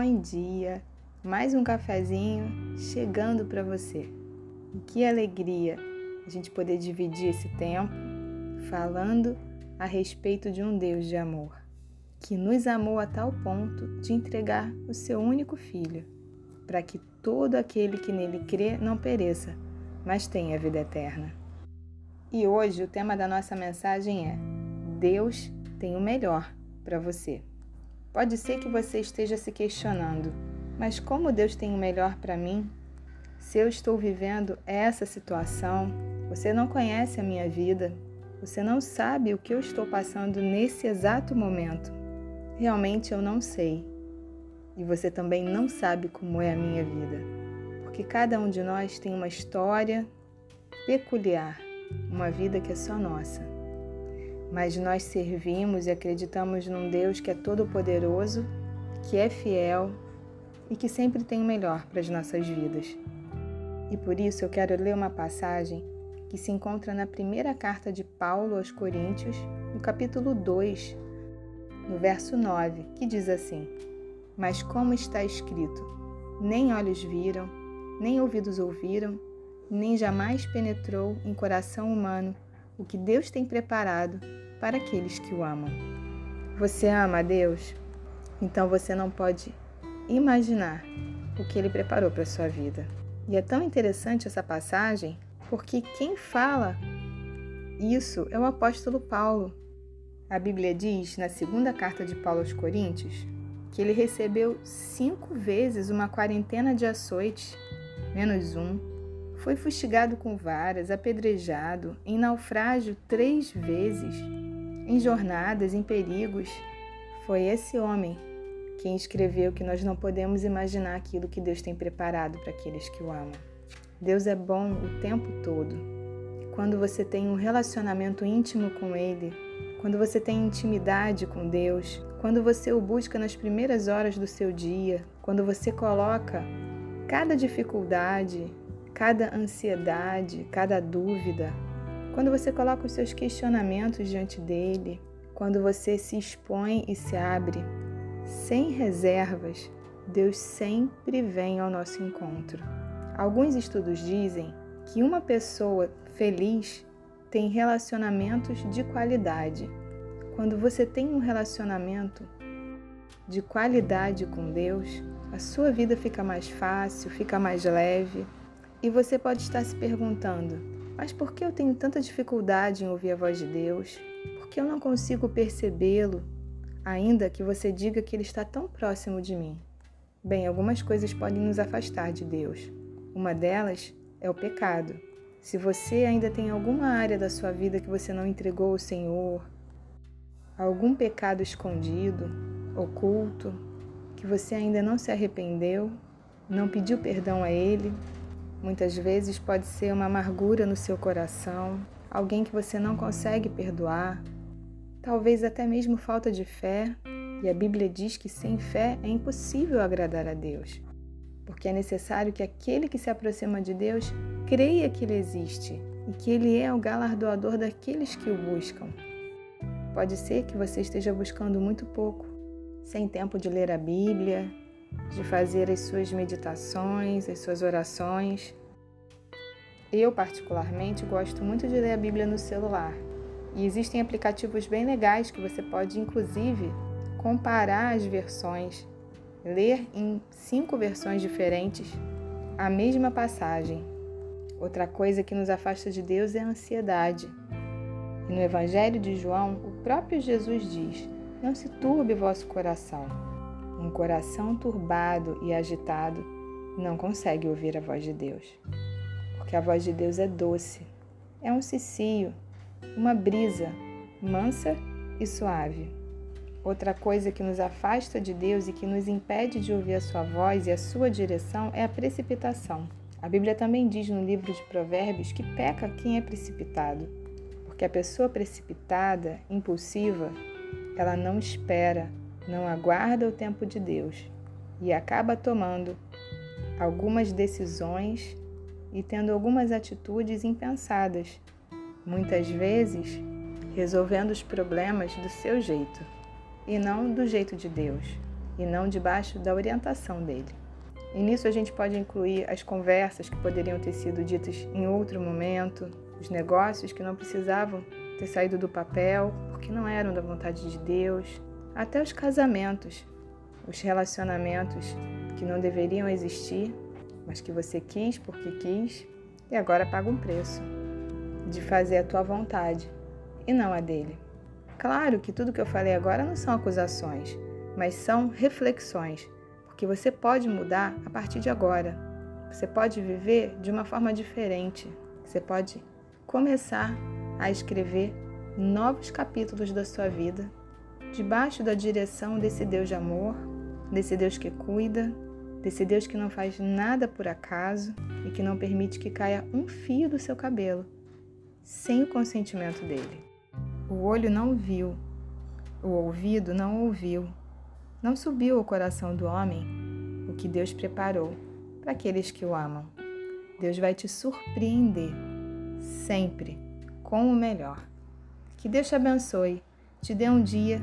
Bom dia! Mais um cafezinho chegando para você. Que alegria a gente poder dividir esse tempo falando a respeito de um Deus de amor, que nos amou a tal ponto de entregar o seu único filho, para que todo aquele que nele crê não pereça, mas tenha vida eterna. E hoje o tema da nossa mensagem é: Deus tem o melhor para você. Pode ser que você esteja se questionando, mas como Deus tem o melhor para mim? Se eu estou vivendo essa situação, você não conhece a minha vida, você não sabe o que eu estou passando nesse exato momento. Realmente eu não sei. E você também não sabe como é a minha vida. Porque cada um de nós tem uma história peculiar, uma vida que é só nossa. Mas nós servimos e acreditamos num Deus que é todo-poderoso, que é fiel e que sempre tem o melhor para as nossas vidas. E por isso eu quero ler uma passagem que se encontra na primeira carta de Paulo aos Coríntios, no capítulo 2, no verso 9, que diz assim: Mas como está escrito: Nem olhos viram, nem ouvidos ouviram, nem jamais penetrou em coração humano o que Deus tem preparado para aqueles que o amam. Você ama a Deus? Então você não pode imaginar o que ele preparou para a sua vida. E é tão interessante essa passagem porque quem fala isso é o apóstolo Paulo. A Bíblia diz, na segunda carta de Paulo aos Coríntios, que ele recebeu cinco vezes uma quarentena de açoites, menos um, foi fustigado com varas, apedrejado, em naufrágio três vezes, em jornadas, em perigos. Foi esse homem quem escreveu que nós não podemos imaginar aquilo que Deus tem preparado para aqueles que o amam. Deus é bom o tempo todo. Quando você tem um relacionamento íntimo com Ele, quando você tem intimidade com Deus, quando você o busca nas primeiras horas do seu dia, quando você coloca cada dificuldade, cada ansiedade, cada dúvida, quando você coloca os seus questionamentos diante dele, quando você se expõe e se abre, sem reservas, Deus sempre vem ao nosso encontro. Alguns estudos dizem que uma pessoa feliz tem relacionamentos de qualidade. Quando você tem um relacionamento de qualidade com Deus, a sua vida fica mais fácil, fica mais leve. E você pode estar se perguntando: mas por que eu tenho tanta dificuldade em ouvir a voz de Deus? Por que eu não consigo percebê-lo, ainda que você diga que ele está tão próximo de mim? Bem, algumas coisas podem nos afastar de Deus. Uma delas é o pecado. Se você ainda tem alguma área da sua vida que você não entregou ao Senhor, algum pecado escondido, oculto, que você ainda não se arrependeu, não pediu perdão a Ele, muitas vezes pode ser uma amargura no seu coração, alguém que você não consegue perdoar, talvez até mesmo falta de fé, e a Bíblia diz que sem fé é impossível agradar a Deus porque é necessário que aquele que se aproxima de Deus creia que Ele existe e que Ele é o galardoador daqueles que o buscam. Pode ser que você esteja buscando muito pouco, sem tempo de ler a Bíblia, de fazer as suas meditações, as suas orações. Eu, particularmente, gosto muito de ler a Bíblia no celular. E existem aplicativos bem legais que você pode, inclusive, comparar as versões ler em cinco versões diferentes a mesma passagem. Outra coisa que nos afasta de Deus é a ansiedade. E no Evangelho de João, o próprio Jesus diz: Não se turbe vosso coração. Um coração turbado e agitado não consegue ouvir a voz de Deus. Porque a voz de Deus é doce, é um cicio, uma brisa mansa e suave. Outra coisa que nos afasta de Deus e que nos impede de ouvir a Sua voz e a Sua direção é a precipitação. A Bíblia também diz no livro de Provérbios que peca quem é precipitado, porque a pessoa precipitada, impulsiva, ela não espera, não aguarda o tempo de Deus e acaba tomando algumas decisões e tendo algumas atitudes impensadas, muitas vezes resolvendo os problemas do seu jeito e não do jeito de Deus. e não debaixo da orientação dele. E nisso a gente pode incluir as conversas que poderiam ter sido ditas em outro momento, os negócios que não precisavam ter saído do papel porque não eram da vontade de Deus, até os casamentos, os relacionamentos que não deveriam existir, mas que você quis porque quis e agora paga um preço de fazer a tua vontade e não a dele. Claro que tudo que eu falei agora não são acusações, mas são reflexões, porque você pode mudar a partir de agora. Você pode viver de uma forma diferente. Você pode começar a escrever novos capítulos da sua vida, debaixo da direção desse Deus de amor, desse Deus que cuida, desse Deus que não faz nada por acaso e que não permite que caia um fio do seu cabelo sem o consentimento dele. O olho não viu, o ouvido não ouviu, não subiu ao coração do homem o que Deus preparou para aqueles que o amam. Deus vai te surpreender sempre com o melhor. Que Deus te abençoe, te dê um dia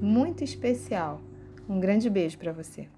muito especial. Um grande beijo para você.